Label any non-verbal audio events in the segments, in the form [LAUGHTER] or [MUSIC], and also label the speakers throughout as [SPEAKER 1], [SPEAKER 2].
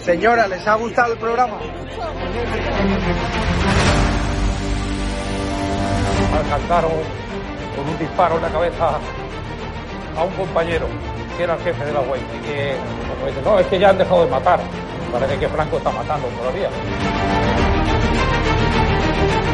[SPEAKER 1] Señora, ¿les ha gustado el programa?
[SPEAKER 2] alcanzaron con un disparo en la cabeza a un compañero que era el jefe de la UEI. Y que, como dice, no, es que ya han dejado de matar. Parece que Franco está matando todavía.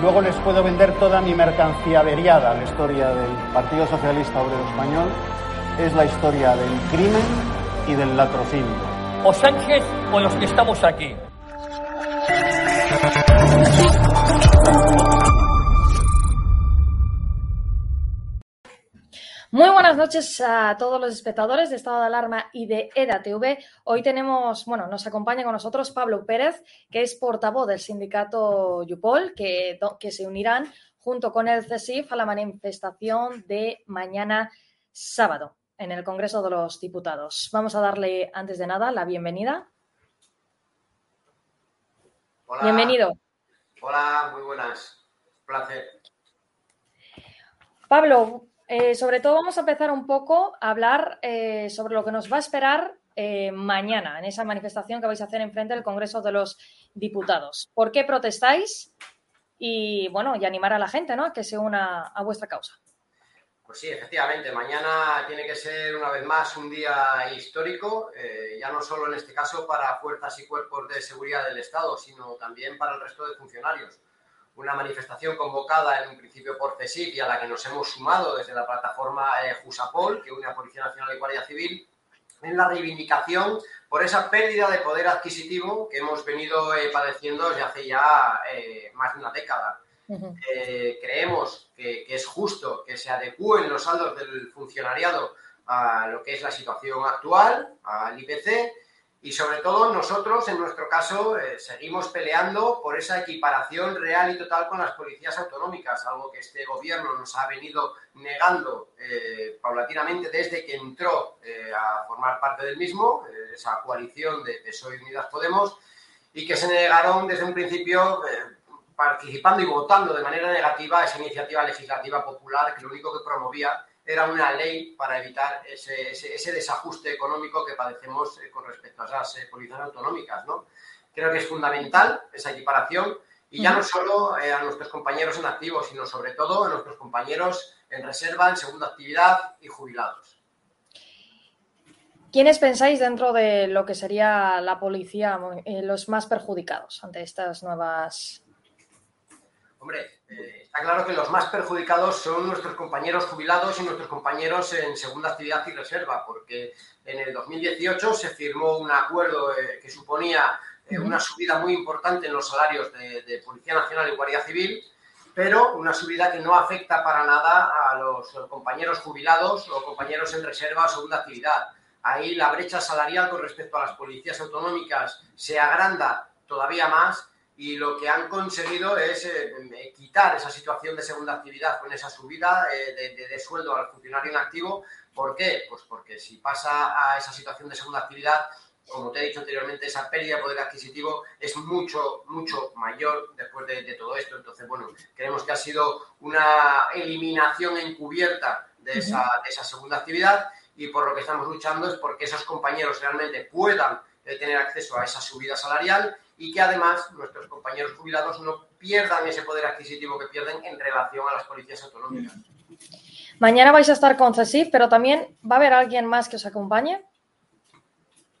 [SPEAKER 3] luego les puedo vender toda mi mercancía averiada. La historia del Partido Socialista Obrero Español es la historia del crimen y del latrocinio.
[SPEAKER 4] O Sánchez o los que estamos aquí.
[SPEAKER 5] Noches a todos los espectadores de Estado de Alarma y de EDA TV. Hoy tenemos, bueno, nos acompaña con nosotros Pablo Pérez, que es portavoz del sindicato Yupol, que, que se unirán junto con el CESIF a la manifestación de mañana sábado en el Congreso de los Diputados. Vamos a darle, antes de nada, la bienvenida.
[SPEAKER 6] Hola.
[SPEAKER 5] Bienvenido.
[SPEAKER 6] Hola, muy buenas. Un placer.
[SPEAKER 5] Pablo, eh, sobre todo vamos a empezar un poco a hablar eh, sobre lo que nos va a esperar eh, mañana en esa manifestación que vais a hacer en frente del Congreso de los Diputados. ¿Por qué protestáis? Y bueno, y animar a la gente ¿no? a que se una a vuestra causa.
[SPEAKER 6] Pues sí, efectivamente, mañana tiene que ser una vez más un día histórico, ya no solo en este caso para fuerzas y cuerpos de seguridad del Estado, sino también para el resto de funcionarios. Una manifestación convocada en un principio por CESIF y a la que nos hemos sumado desde la plataforma eh, Jusapol, que une a Policía Nacional y Guardia Civil, en la reivindicación por esa pérdida de poder adquisitivo que hemos venido eh, padeciendo desde hace ya eh, más de una década.
[SPEAKER 5] Ujú.
[SPEAKER 6] Eh, creemos que, que es justo que se adecúen los saldos del funcionariado a lo que es la situación actual, al IPC, y sobre todo nosotros, en nuestro caso, eh, seguimos peleando por esa equiparación real y total con las policías autonómicas, algo que este gobierno nos ha venido negando eh, paulatinamente desde que entró eh, a formar parte del mismo, esa coalición de PSOE Unidas Podemos, y que se negaron desde un principio participando y votando de manera negativa esa iniciativa legislativa popular que lo único que promovía era una ley para evitar ese, ese, ese desajuste económico que padecemos eh, con respecto a esas eh, policías autonómicas. ¿no? Creo que es fundamental esa equiparación y ya no solo eh, a nuestros compañeros en activo, sino sobre todo a nuestros compañeros en reserva, en segunda actividad y jubilados.
[SPEAKER 5] ¿Quiénes pensáis dentro de lo que sería la policía los más perjudicados ante estas nuevas...
[SPEAKER 6] Hombre, eh, está claro que los más perjudicados son nuestros compañeros jubilados y nuestros compañeros en segunda actividad y reserva, porque en el 2018 se firmó un acuerdo eh, que suponía eh, una subida muy importante en los salarios de, de Policía Nacional y Guardia Civil, pero una subida que no afecta para nada a los compañeros jubilados o compañeros en reserva o segunda actividad. Ahí la brecha salarial con respecto a las policías autonómicas se agranda todavía más y lo que han conseguido es eh, quitar esa situación de segunda actividad con esa subida eh, de, de, de, sueldo al funcionario en activo. ¿Por qué? Pues porque si pasa a esa situación de segunda actividad, como te he dicho anteriormente, esa pérdida de poder adquisitivo es mucho, mucho mayor después de, de todo esto. Entonces, bueno, creemos que ha sido una eliminación encubierta de esa, de esa segunda actividad y por lo que estamos luchando es porque esos compañeros realmente puedan eh, tener acceso a esa subida salarial y que además nuestros compañeros jubilados no pierdan ese poder adquisitivo que pierden en relación a las policías autonómicas.
[SPEAKER 5] Mañana vais a estar con CESIF, pero también va a haber alguien más que os acompañe.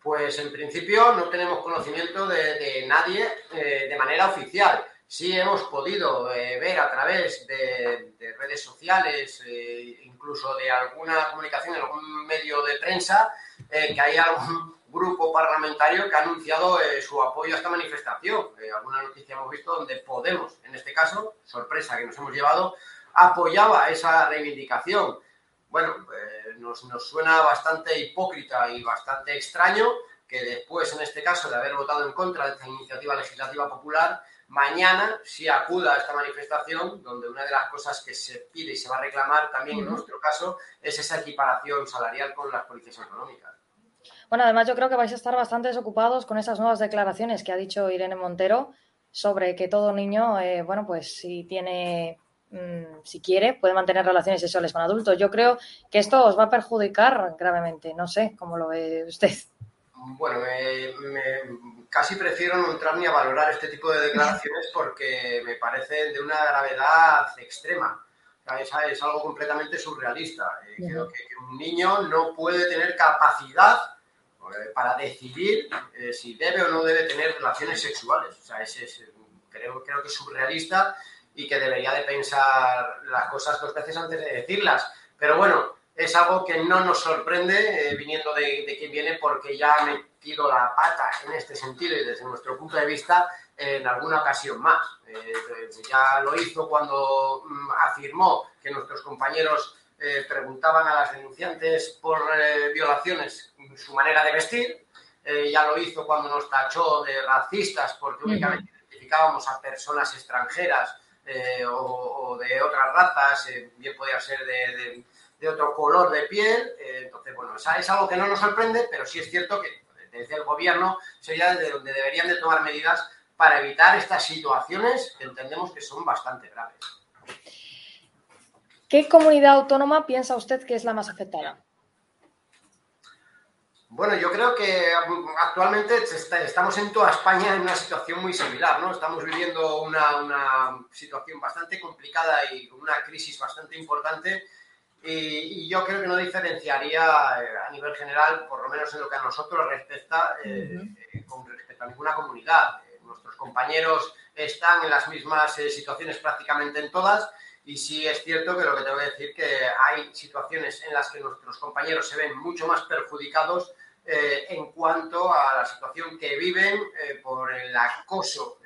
[SPEAKER 6] Pues en principio no tenemos conocimiento de, de nadie eh, de manera oficial. sí hemos podido eh, ver a través de, redes sociales, eh, incluso de alguna comunicación en algún medio de prensa, que hay algún grupo parlamentario que ha anunciado su apoyo a esta manifestación. alguna noticia hemos visto donde Podemos, en este caso, sorpresa que nos hemos llevado, apoyaba esa reivindicación. Bueno, nos, nos suena bastante hipócrita y bastante extraño que después, en este caso, de haber votado en contra de esta iniciativa legislativa popular, mañana sí acuda a esta manifestación, donde una de las cosas que se pide y se va a reclamar también en nuestro caso es esa equiparación salarial con las policías autonómicas.
[SPEAKER 5] Bueno, además yo creo que vais a estar bastante desocupados con esas nuevas declaraciones que ha dicho Irene Montero sobre que todo niño, eh, bueno, pues si tiene, mm, si quiere, puede mantener relaciones sexuales con adultos. Yo creo que esto os va a perjudicar gravemente. No sé cómo lo ve usted.
[SPEAKER 6] Bueno, me, casi prefiero no entrar ni a valorar este tipo de declaraciones [LAUGHS] porque me parecen de una gravedad extrema. Es, es algo completamente surrealista. Eh, creo que, un niño no puede tener capacidad eh, para decidir eh, si debe o no debe tener relaciones sexuales. O sea, creo, creo que es surrealista y que debería de pensar las cosas dos veces antes de decirlas. Pero bueno, es algo que no nos sorprende eh, viniendo de, quien viene porque ya ha metido la pata en este sentido y desde nuestro punto de vista en alguna ocasión más. Eh, ya lo hizo cuando mm, afirmó que nuestros compañeros eh, preguntaban a las denunciantes por violaciones su manera de vestir. ya lo hizo cuando nos tachó de racistas porque únicamente identificábamos a personas extranjeras o, de otras razas, bien podía ser de de otro color de piel. Eh, entonces, bueno, es algo que no nos sorprende, pero sí es cierto que desde el gobierno sería desde donde deberían de tomar medidas para evitar estas situaciones que entendemos que son bastante graves.
[SPEAKER 5] ¿Qué comunidad autónoma piensa usted que es la más afectada?
[SPEAKER 6] Bueno, yo creo que actualmente estamos en toda España en una situación muy similar, ¿no? Estamos viviendo una, una situación bastante complicada y una crisis bastante importante y, yo creo que no diferenciaría eh, a nivel general, por lo menos en lo que a nosotros respecta, eh, eh, con respecto a ninguna comunidad. nuestros compañeros están en las mismas situaciones prácticamente en todas y sí es cierto que lo que tengo que decir que hay situaciones en las que nuestros compañeros se ven mucho más perjudicados en cuanto a la situación que viven por el acoso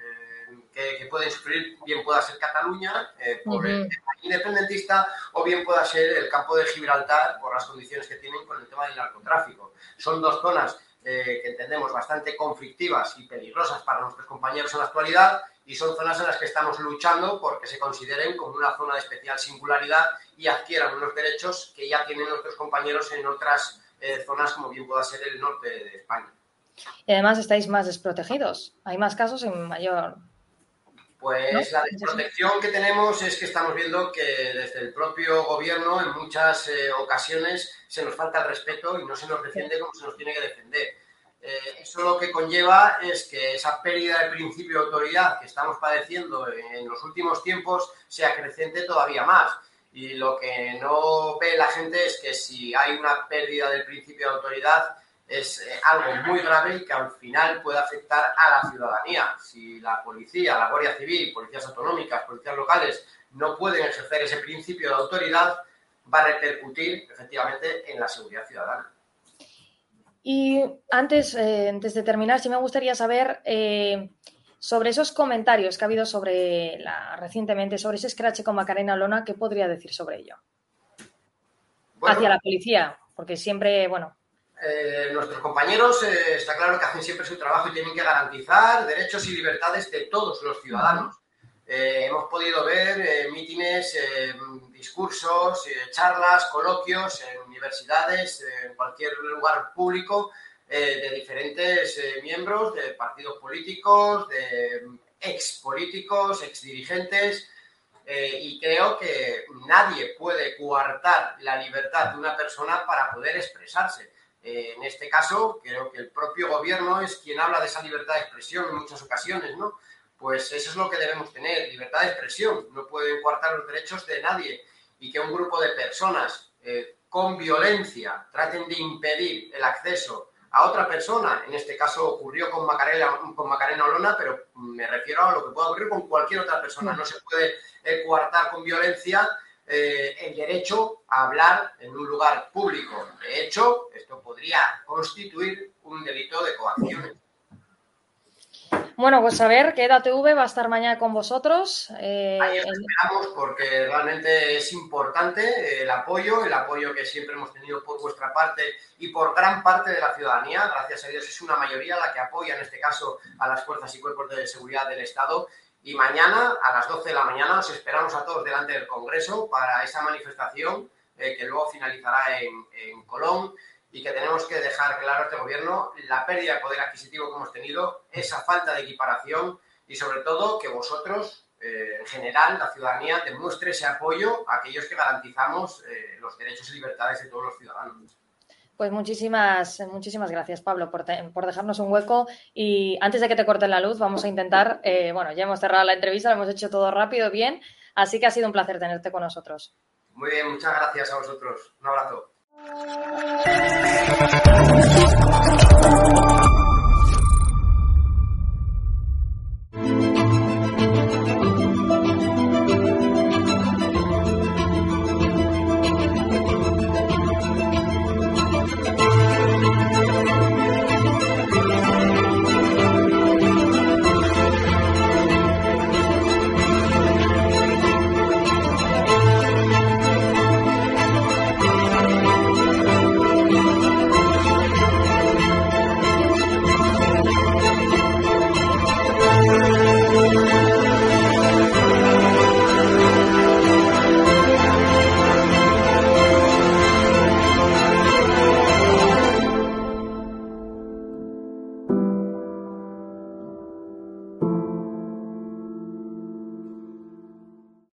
[SPEAKER 6] que, pueden sufrir, bien pueda ser Cataluña eh, por el tema independentista o bien pueda ser el campo de Gibraltar por las condiciones que tienen con el tema del narcotráfico. Son dos zonas eh, que entendemos bastante conflictivas y peligrosas para nuestros compañeros en la actualidad y son zonas en las que estamos luchando porque se consideren como una zona de especial singularidad y adquieran unos derechos que ya tienen nuestros compañeros en otras eh, zonas como bien pueda ser el norte de España.
[SPEAKER 5] Y además estáis más desprotegidos. Hay más casos en mayor
[SPEAKER 6] pues la desprotección que tenemos es que estamos viendo que desde el propio gobierno en muchas eh, ocasiones se nos falta el respeto y no se nos defiende como se nos tiene que defender. Eh, eso lo que conlleva es que esa pérdida de principio de autoridad que estamos padeciendo en los últimos tiempos sea creciente todavía más. Y lo que no ve la gente es que si hay una pérdida del principio de autoridad, es eh, algo muy grave y que al final puede afectar a la ciudadanía. Si la policía, la Guardia Civil, policías autonómicas, policías locales no pueden ejercer ese principio de autoridad, va a repercutir efectivamente en la seguridad ciudadana.
[SPEAKER 5] Y antes, eh, antes de terminar, sí me gustaría saber eh, sobre esos comentarios que ha habido sobre la, recientemente, sobre ese scratch con Macarena Lona, ¿qué podría decir sobre ello? Hacia la policía, porque siempre, bueno,
[SPEAKER 6] eh, nuestros compañeros está claro que hacen siempre su trabajo y tienen que garantizar derechos y libertades de todos los ciudadanos. Eh, hemos podido ver mítines, discursos, charlas, coloquios en universidades, en cualquier lugar público de diferentes miembros de partidos políticos, de ex políticos, ex dirigentes. y creo que nadie puede coartar la libertad de una persona para poder expresarse. Eh, en este caso, creo que el propio gobierno es quien habla de esa libertad de expresión en muchas ocasiones, ¿no? Pues eso es lo que debemos tener, libertad de expresión. No pueden coartar los derechos de nadie y que un grupo de personas eh, con violencia traten de impedir el acceso a otra persona. En este caso ocurrió con Macarena, con Macarena Olona, pero me refiero a lo que pueda ocurrir con cualquier otra persona. No se puede eh, coartar con violencia eh, el derecho a hablar en un lugar público. De hecho, esto podría constituir un delito de coacción.
[SPEAKER 5] Bueno, pues a ver, que EDATV va a estar mañana con vosotros.
[SPEAKER 6] Eh, Ahí esperamos porque realmente es importante el apoyo, el apoyo que siempre hemos tenido por vuestra parte y por gran parte de la ciudadanía. Gracias a Dios es una mayoría la que apoya en este caso a las fuerzas y cuerpos de seguridad del Estado. Y mañana a las 12 de la mañana os esperamos a todos delante del Congreso para esa manifestación eh, que luego finalizará en, en Colón y que tenemos que dejar claro a este gobierno la pérdida de poder adquisitivo que hemos tenido, esa falta de equiparación y sobre todo que vosotros, eh, en general, la ciudadanía, demuestre ese apoyo a aquellos que garantizamos eh, los derechos y libertades de todos los ciudadanos.
[SPEAKER 5] Pues muchísimas, muchísimas gracias, Pablo, por, por, dejarnos un hueco. Y antes de que te corten la luz, vamos a intentar, eh, bueno, ya hemos cerrado la entrevista, lo hemos hecho todo rápido, bien, así que ha sido un placer tenerte con nosotros.
[SPEAKER 6] Muy bien, muchas gracias a vosotros. Un abrazo. Thank you.